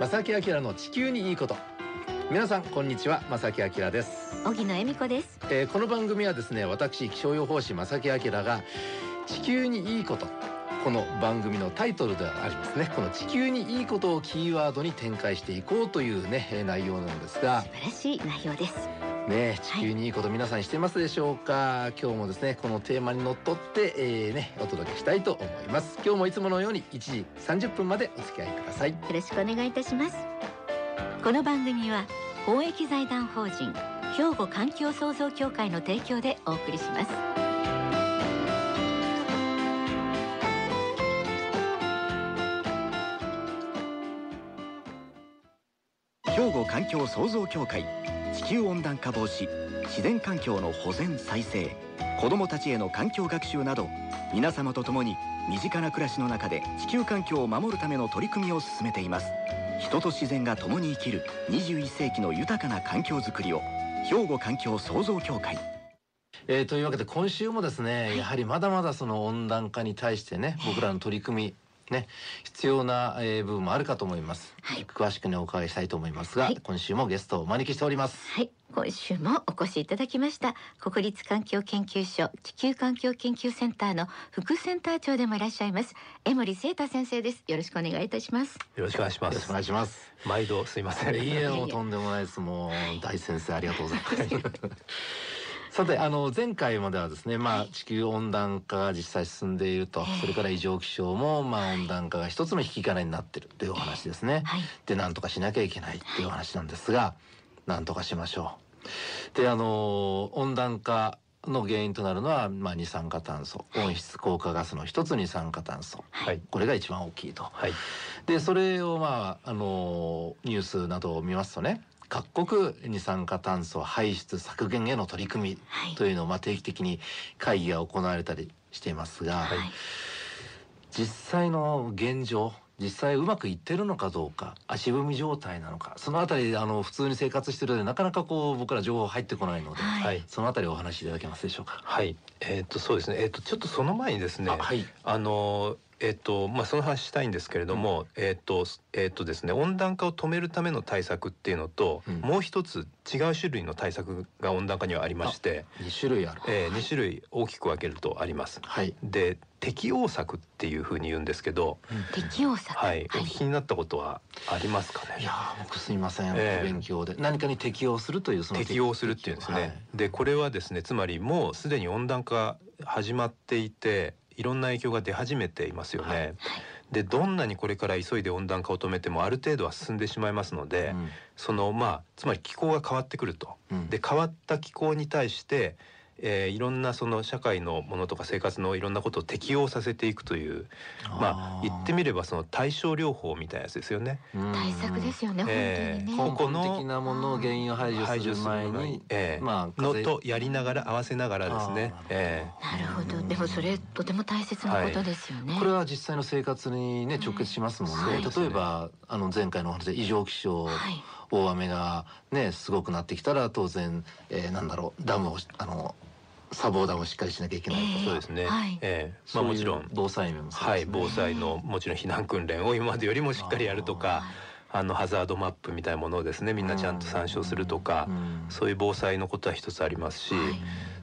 正木明の地球にいいこと。皆さんこんにちは。正木明です、荻野恵美子です。えーこの番組はですね私気象予報士正木明が地球にいいこと。この番組のタイトルでありますね。この地球にいいことをキーワードに展開していこうというねえー内容なんですが。素晴らしい内容ですね地球にいいこと皆さんしてますでしょうか、今日もですねこのテーマにのっとって、えーねお届けしたいと思います。今日もいつものように1時30分までお付き合いください。よろしくお願いいたします。この番組は公益財団法人兵庫環境創造協会の提供でお送りします。兵庫環境創造協会地球温暖化防止自然環境の保全再生子どもたちへの環境学習など皆様と共に身近な暮らしの中で地球環境を守るための取り組みを進めています。人と自然が共に生きる21世紀の豊かな環境づくりを兵庫環境創造協会。えーというわけで今週もですね、はい。やはりまだまだその温暖化に対してね僕らの取り組みね必要な、えー部分もあるかと思います、はい。詳しくねお伺いしたいと思いますが、はい。今週もゲストをお招きしております。はい。今週もお越しいただきました国立環境研究所地球環境研究センターの副センター長でもいらっしゃいます江森聖太先生です。よろしくお願いいたします。よろしくお願いします。よろしくお願いします。毎度すいません。いいえもうとんでもないです。もう大先生ありがとうございます さてあの前回まではですねまあ地球温暖化が実際進んでいると、ええ。それから異常気象もまあ温暖化が一つの引き金になってるというお話ですね、はい。でなんとかしなきゃいけないっていうお話なんですが、なんとかしましょう。であの温暖化の原因となるのは、まあ、二酸化炭素。温室効果ガスの一つ二酸化炭素。はい。これが一番大きいと。はい。でそれをまああのニュースなどを見ますとね各国二酸化炭素排出削減への取り組みはい。というのをまあ定期的に会議が行われたりしていますが、はい。実際の現状実際うまくいってるのかどうか足踏み状態なのかそのあたりあの普通に生活してるのでなかなかこう僕ら情報入ってこないので、はい。はい。そのあたりお話しいただけますでしょうか？はい。えっ、とそうですね。えっ、とちょっとその前にですねあはい。あのえっ、とまあその話したいんですけれども、えっ、とえっ、とですね温暖化を止めるための対策っていうのと、うん。もう一つ違う種類の対策が温暖化にはありまして、二種類ある。えー、2種類大きく分けるとあります。はい。で適応策っていうふうに言うんですけど、適応策。はい、お聞きになったことはありますかね？いやー僕すいません、ええ。お勉強で。何かに適応するというその適応するっていうんですね。はい。でこれはですねつまりもうすでに温暖化始まっていていろんな影響が出始めていますよね。はいでどんなにこれから急いで温暖化を止めてもある程度は進んでしまいますので、うんそのまあつまり気候が変わってくると。うんで変わった気候に対して、えーいろんなその社会のものとか生活のいろんなことを適応させていくというまあ言ってみればその対症療法みたいなやつですよね。うん対策ですよね、ええ本当にね。根本的なものを原因を排除する前に、ええまあ風のとやりながら合わせながらですね。あーえなるほど。でもそれとても大切なことですよね、これは実際の生活にね直結しますもんね、はい例えばあの前回のお話で異常気象、はい。大雨がねすごくなってきたら当然、えーなんだろうダムをあの砂防ダムをしっかりしなきゃいけないと。か、ええ。そうですね。はい。ええ。まあもちろん。防災面もそうはいですね。防災のもちろん避難訓練を今までよりもしっかりやるとかあのハザードマップみたいなものをですねみんなちゃんと参照するとかうん。そういう防災のことは一つありますし、はい。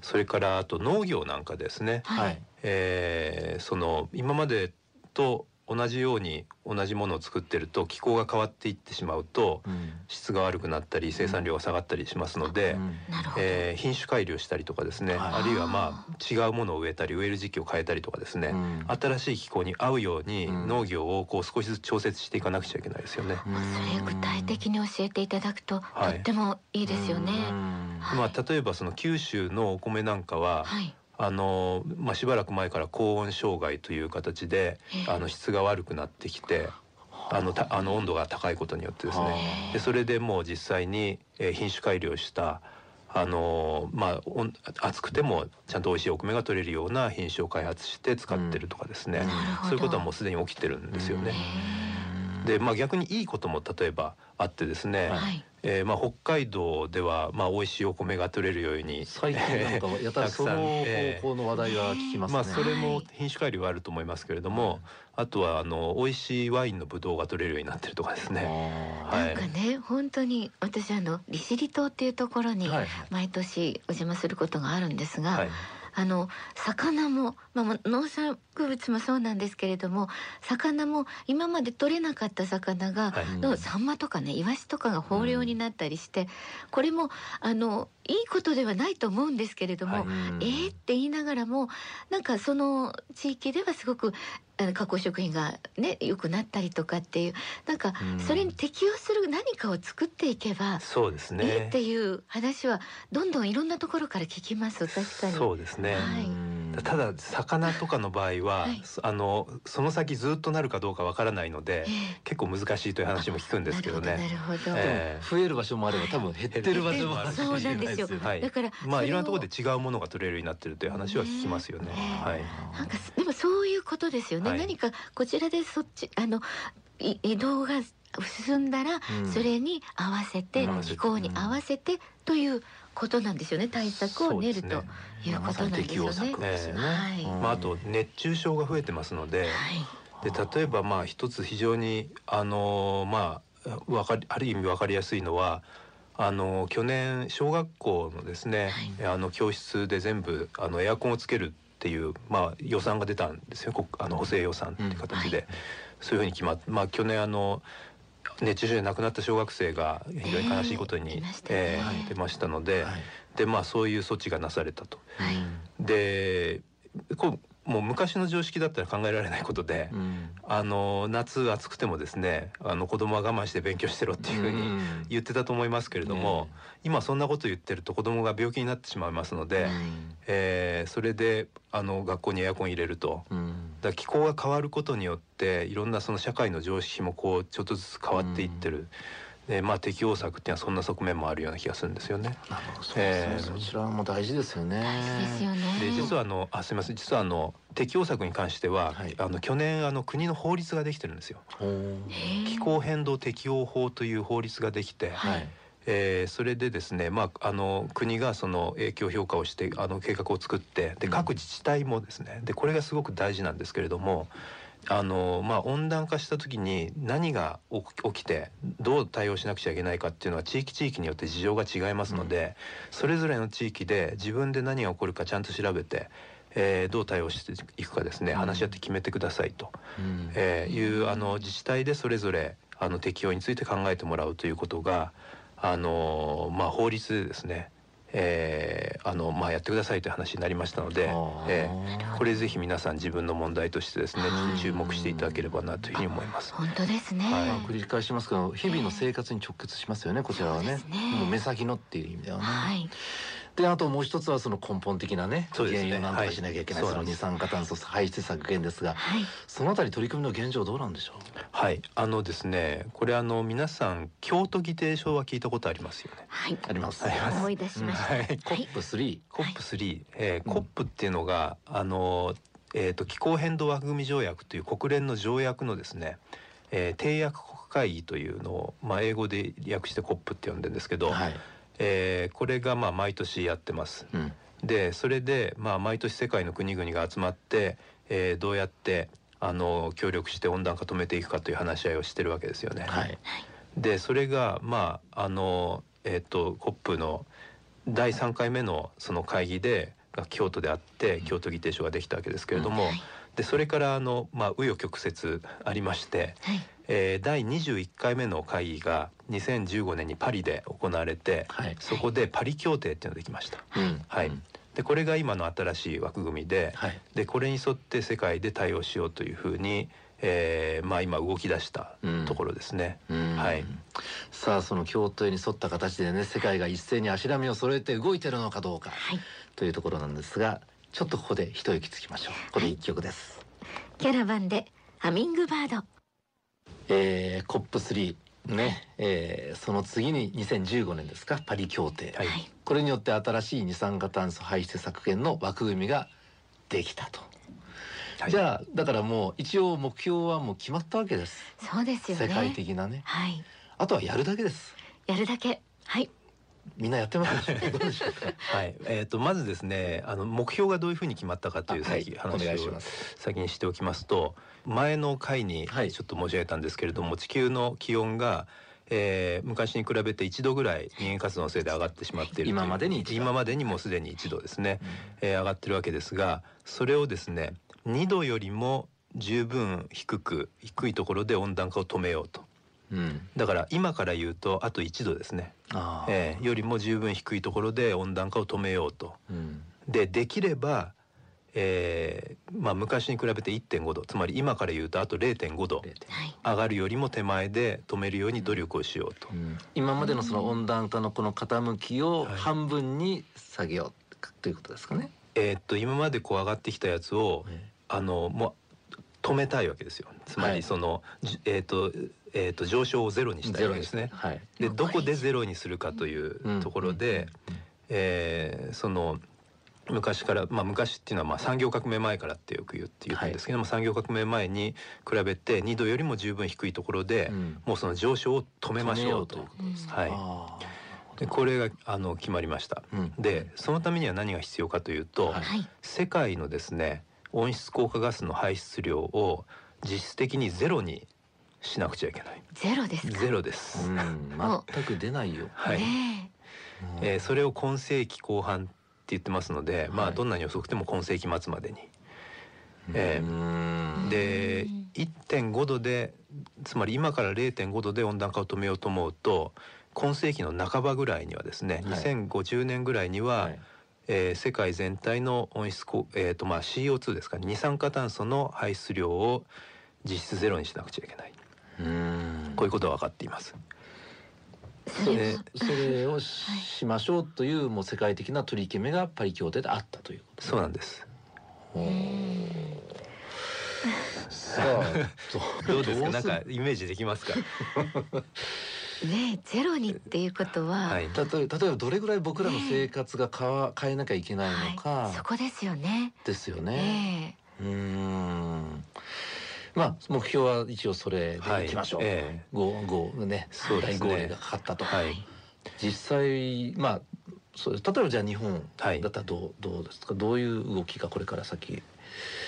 それからあと農業なんかですね、はい、えーその今までと同じように同じものを作ってると気候が変わっていってしまうとうん。質が悪くなったり生産量が下がったりしますので、うん。えー品種改良したりとかですね、はい。あるいはまあ違うものを植えたり植える時期を変えたりとかですね、うん。新しい気候に合うようにうん。農業をこう少しずつ調節していかなくちゃいけないですよね。まあそれ具体的に教えていただくと、はい。とってもいいですよね。うん。はい。まあ例えばその九州のお米なんかは、はい。あのまあしばらく前から高温障害という形でええあの質が悪くなってきて。あのたあの温度が高いことによってですはねでそれでもう実際に、えー品種改良したあのまあ暑くてもちゃんと美味しいお米が取れるような品種を開発して使ってるとかですね、うん。そういうことはもうすでに起きてるんですよね。へでまあ逆にいいことも例えばあってですね、はいはい。えーまあ、北海道では、まあ、美味しいお米が取れるように最近なんかやたらその 方向の話題は聞きますね。まあ、それも品種改良はあると思いますけれども、あとはあの美味しいワインのブドウが取れるようになってるとかですね。あなんかね本当に私あの利尻島っていうところに毎年お邪魔することがあるんですが、はいあの魚も、まあまあ、農産物もそうなんですけれども魚も今まで取れなかった魚が、はい。のサンマとかねイワシとかが豊漁になったりして、これもあのいいことではないと思うんですけれども、はいうんえーって言いながらもなんかその地域ではすごく加工食品がね良くなったりとかっていうなんかうんそれに適応する何かを作っていけば、そうですね。いいっていう話はどんどんいろんなところから聞きます確かに。そうですね。はいうんただ魚とかの場合は、はい。あのその先ずっとなるかどうかわからないので、ええ。結構難しいという話も聞くんですけどなね。なるほど、え増える場所もあれば多分減ってる場所もある。かもしれないですよ。ね。はい。だからまあいろんなところろで違うものが取れるようになってるという話は聞きますよね。ねはい。なんかでもそういうことですよね、はい。何かこちらでそっちあのい移動が進んだら、うん。それに合わせて、うん気候に合わせてということなんですよね対策を練るねいうことなんですよね。まああと熱中症が増えてますので、はい。で例えばまあ一つ非常にあのまあわかりある意味わかりやすいのは。あの去年小学校のですね、あの教室で全部あのエアコンをつけるっていうまあ予算が出たんですよ。こあの補正予算っていう形で、うん。そういうふうに決まって、まあ去年あの熱中症で亡くなった小学生が非常に悲しいことに、ええ出ましたね。ええ出ましたので、はい。でまあそういう措置がなされたと。はい。でこうもう昔の常識だったら考えられないことで、うん。あの夏暑くてもですねあの子供は我慢して勉強してろっていうふうにん。言ってたと思いますけれども、今そんなこと言ってると子供が病気になってしまいますので、はい。えーそれであの学校にエアコン入れると。うんだから気候が変わることによっていろんなその社会の常識もこうちょっとずつ変わっていってる、でまあ適応策っていうのはそんな側面もあるような気がするんですよね。なるほどそうですね、えーそちらも大事ですよね。大事ですよね。で実はあのあすみません実はあの適応策に関しては、はいあの去年あの国の法律ができてるんですよ。気候変動適応法という法律ができて、はい。えーそれでですね、まあ、あの国がその影響評価をしてあの計画を作ってでうん。各自治体もですねでこれがすごく大事なんですけれどもあの、まあ、温暖化した時に何が起きてどう対応しなくちゃいけないかっていうのは地域地域によって事情が違いますので、それぞれの地域で自分で何が起こるかちゃんと調べて、えーどう対応していくかですねうん。話し合って決めてくださいと。うん。えーいうあの自治体でそれぞれあの適用について考えてもらうということがあのまあ法律でですね、えーあのまあやってくださいという話になりましたので、えーこれぜひ皆さん自分の問題としてですねはい。注目していただければなというふうに思います。本当ですね。はい。まあ繰り返しますけど日々の生活に直結しますよねこちらはね。ね。もう目先のっていう意味ではね、はい。であともう一つはその根本的なね原因をなんとかしなきゃいけない、はい。その二酸化炭素排出削減ですがはい。そのあたり取り組みの現状どうなんでしょう？はい、あのですねこれあの皆さん京都議定書は聞いたことありますよね。はい。あります。あります。思い出しました。はい。はい。コップ3コップ3、えーうん。コップっていうのがあの、えー、と気候変動枠組条約という国連の条約のですね、えー締約国会議というのを、まあ、英語で訳してコップって呼んでるんですけど、はい、えーこれがまあ毎年やってます。うん。でそれでまあ毎年世界の国々が集まって、えーどうやってあの協力して温暖化止めていくかという話し合いをしてるわけですよね。はい。でそれがまああのえっ、とコップの第3回目のその会議でが京都であって京都議定書ができたわけですけれども、はい。でそれからあのまあ紆余曲折ありまして、はい。えー第21回目の会議が2015年にパリで行われて、はい。そこでパリ協定っていうのができました。うんはい。うんでこれが今の新しい枠組みで、はい。でこれに沿って世界で対応しようというふうに、えーまあ今動き出したところですね。うん。はい。さあその協定に沿った形でね世界が一斉に足並みを揃えて動いてるのかどうかはい。というところなんですがちょっとここで一息つきましょう。これ一曲です、キャラバンでハミングバード。えー、コップ3ね、えーその次に2015年ですかパリ協定、はい。はい。これによって新しい二酸化炭素排出削減の枠組みができたと、はい。じゃあだからもう一応目標はもう決まったわけです、そうですよね。世界的なね。はい。あとはやるだけです。やるだけ。はいみんなやってます はい、えー、とまずですねあの目標がどういうふうに決まったかというあはい。話を先にしておきますと前の回にちょはいっと申し上げたんですけれども、地球の気温が、えー昔に比べて1度ぐらい人間活動のせいで上がってしまっている今までに今までにもうすでに1度ですね、えー上がってるわけですがそれをですね2度よりも十分低く低いところで温暖化を止めようとうん。だから今から言うとあと1度ですね、えーよりも十分低いところで温暖化を止めようと。うん。でできれば、えーまあ、昔に比べて1.5度。つまり今から言うとあと0.5度。0.5はい。上がるよりも手前で止めるように努力をしようと。うん。今までのその温暖化のこの傾きをはい。半分に下げようということですかね。えーっと今までこう上がってきたやつをあのもう止めたいわけですよ。つまはい。りその、じえーっとえーっと上昇をゼロにしたいわけですね。はい。でどこでゼロにするかというところで、えーその昔から、まあ、昔っていうのはまあ産業革命前からってよく言うって言うんですけども、産業革命前に比べて2度よりも十分低いところで、うん。もうその上昇を止めましょうとうということです。はい。あでこれがあの決まりました。ーうん。でそのためには何が必要かというと、はいはい。世界のですね温室効果ガスの排出量を実質的にゼロにしなくちゃいけない。ゼロですか？ゼロです。うん全く出ないよ。はい。ねえーそれを今世紀後半って言ってますので、まはいあどんなに遅くても今世紀末までに。えーうんでうん1.5度でつまり今から0.5度で温暖化を止めようと思うと今世紀の半ばぐらいにはですね、はい2050年ぐらいには、はいえー世界全体の温室効、えーとまあ、CO2 ですか二酸化炭素の排出量を実質ゼロにしなくちゃいけないうんこういうことは分かっています。それはそれをしましょうというもう世界的な取り決めがパリ協定であったということそうなんです。さあどうですか？なんかイメージできますか？ねゼロにっていうことは、はい。例えばどれぐらい僕らの生活が変わ変えなきゃいけないのはいかそこですよね。ですよえね。えうーん。まあ目標は一応それでいきましょう。はいええゴーゴーねそうですねがかかったと。はい実際まあそう例えばじゃあ日本はいだったらどうどうですか？どういう動きがこれから先？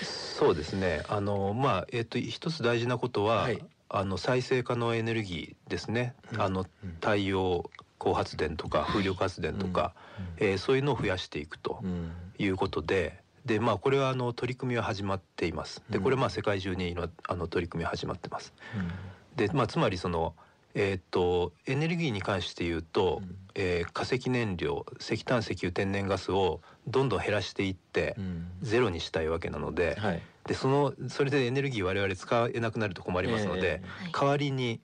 そうですね。あのまあえっ、と一つ大事なことは、はいあの再生可能エネルギーですね。うんあのうん太陽光発電とか風力発電とか、えーそういうのを増やしていくとうんいうことで。でまあこれはあの取り組みは始まっています。でうんこれまあ世界中にのあの取り組みは始まってます。うんでまあつまりそのえーっとエネルギーに関して言うと、うん。えー化石燃料石炭石油天然ガスをどんどん減らしていって、うん。ゼロにしたいわけなので、はい。でそのそれでエネルギー我々使えなくなると困りますので、えはい。代わりに、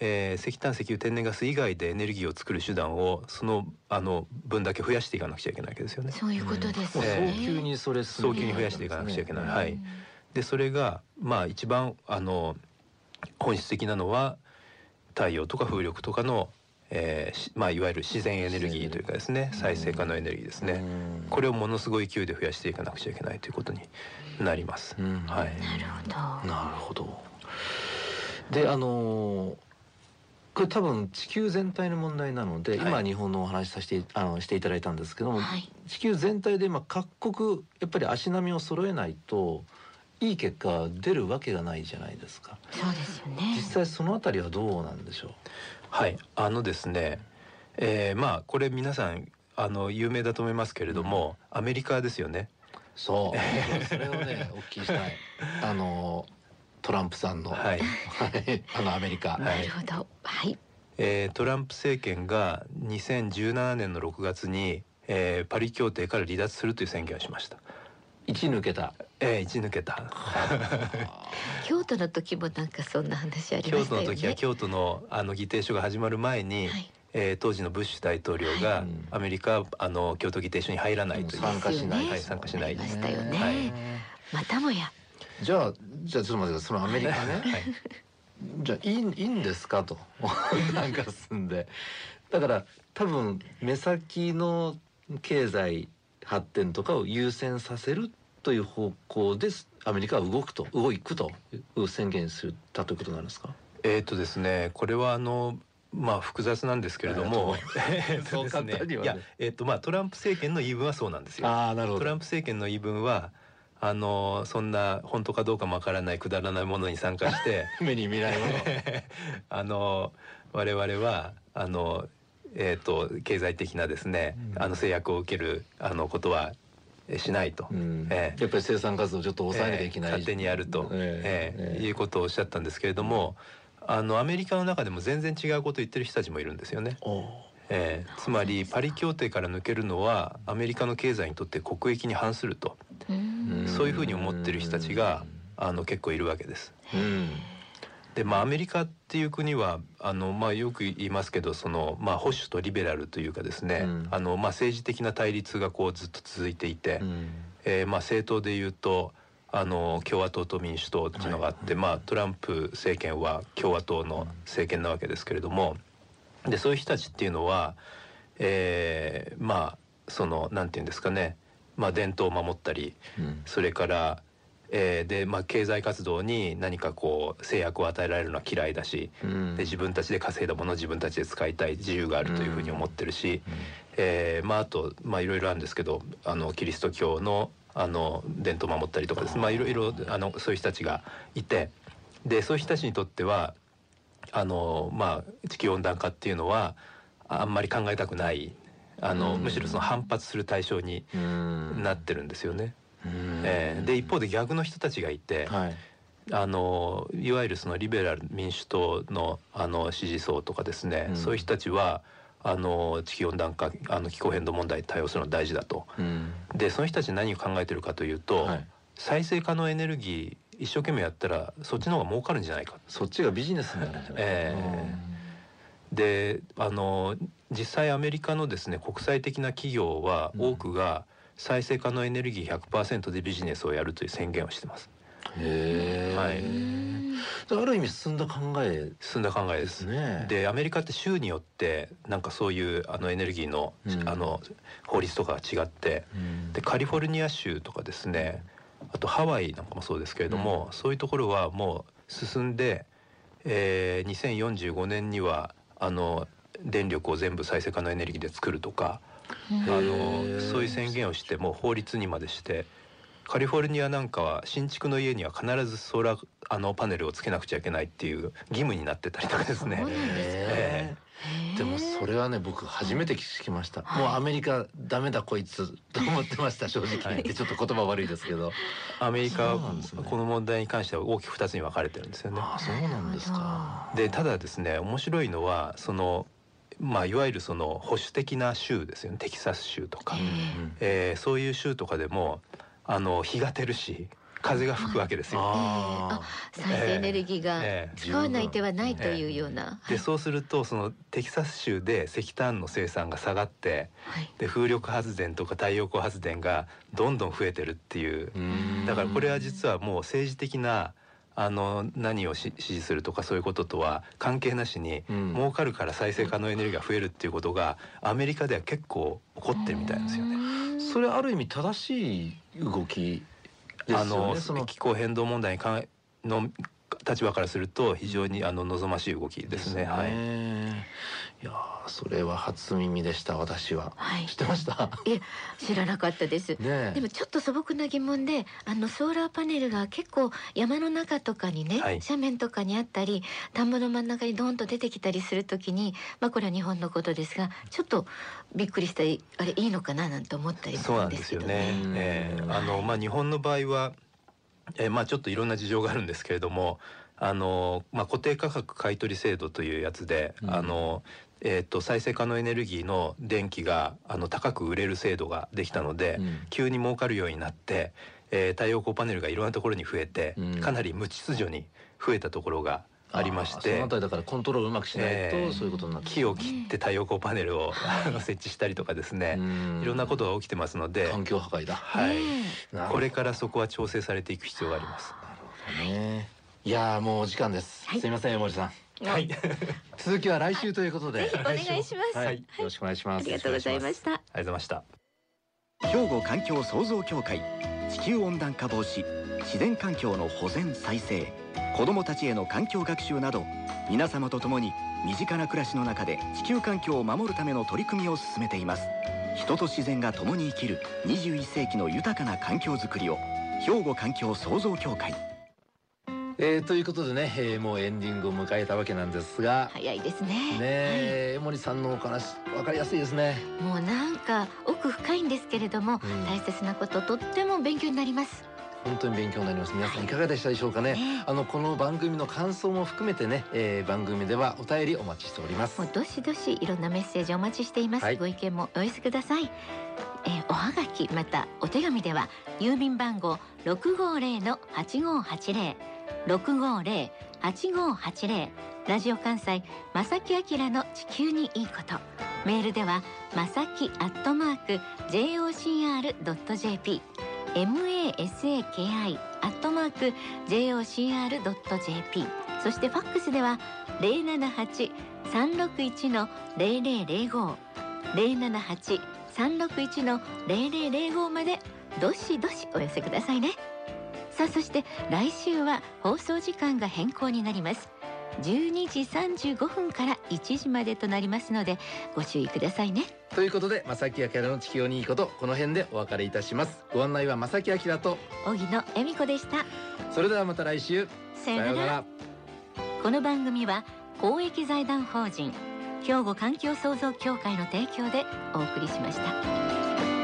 えー石炭石油天然ガス以外でエネルギーを作る手段をそのあの分だけ増やしていかなくちゃいけないわけですよね。そういうことですもうよね。早急にそれ早急に増やしていかなくちゃいけない。うん。はいでそれがまあ一番あの本質的なのは太陽とか風力とかの、えーしまあ、いわゆる自然エネルギーというかですね再生可能エネルギーですね。うんこれをものすごい勢いで増やしていかなくちゃいけないということになります。うんはい。なるほど。なるほど。であのーこれ多分地球全体の問題なので、はい今日本のお話しさせてあのしていただいたんですけども、はい地球全体で今各国やっぱり足並みを揃えないといい結果が出るわけがないじゃないですか。そうですよ実ね。際そのあたりはどうなんでしょう？はい、あのですね、えーまあこれ皆さんあの有名だと思いますけれども、アメリカですよね。そう。それをねお聞きしたい。あのトランプさんの、はい、はいあのアメリカ。なるほど。はい。えートランプ政権が2017年の6月に、えーパリ協定から離脱するという宣言をしました。一抜けた。えー、一抜けた。京都の時もなんかそんな話ありま京したよね。都の時は京都のあの議定書が始まる前に、はい。えー当時のブッシュ大統領が、はい。アメリカはあの京都議定書に入らないという、参加しない。はい参加しない。ましたよね。はい。またもや。じゃあじゃあちょっと待ってください。そのアメリカね、はい。じゃあいいいいんですかと。なんか進んで。だから多分目先の経済発展とかを優先させるという方向ですアメリカは動くと動くと宣言したということなんですか？えーとですねこれはあのまあ複雑なんですけれども、そう。簡単にはね。いやえっ、とまあトランプ政権の言い分はそうなんですよ。ああなるほど。トランプ政権の言い分はあのそんな本当かどうかもわからないくだらないものに参加して 目に見ないもの。あの我々はあのえっ、と経済的なですね、うん。あの制約を受けるあのことはえしないと。うん。ええ。やっぱり生産活動をちょっと抑えなきゃいけない、えー勝手にやると、ええ。ええ。ええ。いうことをおっしゃったんですけれども、あのアメリカの中でも全然違うことを言ってる人たちもいるんですよね。おう。ええ。つまりパリ協定から抜けるのはアメリカの経済にとって国益に反すると、うん。そういうふうに思ってる人たちがあの結構いるわけです。うんでまあアメリカっていう国はあのまあよく言いますけどそのまあ保守とリベラルというかですね、うん。あのまあ政治的な対立がこうずっと続いていて、うん。えーまあ政党でいうとあの共和党と民主党っていうのがあって、まあトランプ政権は共和党の政権なわけですけれども、でそういう人たちっていうのは、えーまあそのなんていうんですかね、まあ伝統を守ったり、うん。それから、えーでまあ経済活動に何かこう制約を与えられるのは嫌いだし、うん。で自分たちで稼いだものを自分たちで使いたい自由があるというふうに思ってるし、えーまああとまあいろいろあるんですけどあのキリスト教のあの伝統を守ったりとかです。まあいろいろあのそういう人たちがいてでそういう人たちにとってはあのまあ地球温暖化っていうのはあんまり考えたくない。あの、うん。むしろその反発する対象にうん。なってるんですよね。うんえーで一方で逆の人たちがいて、はい。あのいわゆるそのリベラル民主党のあの支持層とかですね、うん。そういう人たちはあの地球温暖化あの気候変動問題に対応するのは大事だと。うん。でその人たち何を考えてるかというと、はい。再生可能エネルギー一生懸命やったらそっちの方が儲かるんじゃないか。そっちがビジネスになるんじゃないえであの実際アメリカのですね国際的な企業はうん。多くが再生可能エネルギー100%でビジネスをやるという宣言をしてます。はい。ある意味進んだ考え。進んだ考えで。です。すねでアメリカって州によってなんかそういうあのエネルギーの,、うん。あの法律とかが違ってうん。でカリフォルニア州とかですねあとハワイなんかもそうですけれども、そういうところはもう進んで、えー、2045年にはあの電力を全部再生可能エネルギーで作るとかあうんのそういう宣言をしてもう法律にまでしてカリフォルニアなんかは新築の家には必ずソーラーあのパネルをつけなくちゃいけないっていう義務になってたりとかですね。えでもそれはね僕初めて聞きました、はい。もうアメリカダメだこいつと思ってました正直。言ってちょっと言葉悪いですけど、アメリカはこの問題に関しては大きく2つに分かれてるんですよね。ああそうなんですか。でただですね面白いのはそのまあいわゆるその保守的な州ですよね。テキサス州とか、えーそういう州とかでもあの日が照るし風が吹くわけですよ。あ再生エネルギーがええ使わない手はないというような。でそうするとそのテキサス州で石炭の生産が下がってはい。で風力発電とか太陽光発電がどんどん増えてるっていう。だからこれは実はもう政治的なあの何をし支持するとかそういうこととは関係なしに、うん儲かるから再生可能エネルギーが増えるっていうことがアメリカでは結構起こってるみたいですよね。ねそれある意味正しい動きねその気候変動問題にかの立場からすると非常にあの望ましい動きですね。はい。いやーそれは初耳でした私ははい知ってました？いえ知らなかったです。ねでもちょっと素朴な疑問であのソーラーパネルが結構山の中とかにね、はい斜面とかにあったり田んぼの真ん中にドーンと出てきたりするときにまあこれは日本のことですがちょっとびっくりしたりあれいいのかな？なんて思ったりすそうるなんんですよですけどね。ね。うんえーあのまあ日本の場合は、えーまあちょっといろんな事情があるんですけれども、あのまあ固定価格買取制度というやつで、うん。あのえっ、と再生可能エネルギーの電気があの高く売れる制度ができたので、うん。急に儲かるようになって、えー太陽光パネルがいろんなところに増えて、うん。かなり無秩序に増えたところがありまして。そのあ。たりだからコントロールうまくしないと、えーそういうことになって。木を切って太陽光パネルを 設置したりとかですね、いろんなこととが起きてますので、環境破壊だ。はい、ねなるほど。これからそこは調整されていく必要があります。ね。いやーもうお時間です、はい。すいません森さん。えはい、続きは来週ということで。ぜひお願いします。はい、よろしくお願いします。ありがとうございました。ありがとうございました。兵庫環境創造協会地球温暖化防止自然環境の保全再生子どもたちへの環境学習など皆様と共に身近な暮らしの中で地球環境を守るための取り組みを進めています。人と自然が共に生きる21世紀の豊かな環境づくりを兵庫環境創造協会。えー、ということでね、えー、もうエンディングを迎えたわけなんですが早いですね。ねえ、江森さんのお話わかりやすいですね。もうなんか奥深いんですけれども、うん。大切なこととっても勉強になります本当に勉強になります皆さんいかがでしたでしょうかね。ねあのこの番組の感想も含めてね、えー、番組ではお便りお待ちしております。もうどしどしいろんなメッセージお待ちしています、はい。ご意見もお寄せください、えーおはがきまたお手紙では郵便番号650の8580 650 8580ラジオ関西正木明の地球にいいこと。メールではまさきアットマーク jocr.jp masaki アットマーク jocr.jp そしてファックスでは078-361の0005 078-361の0005までどしどしお寄せくださいね。さあそして来週は放送時間が変更になります。12時35分から1時までとなりますのでご注意くださいね。ということで正木明の地球にいいことこの辺でお別れいたします。ご案内は正木明と荻野恵美子でした。それではまた来週。さようなら。この番組は公益財団法人兵庫環境創造協会の提供でお送りしました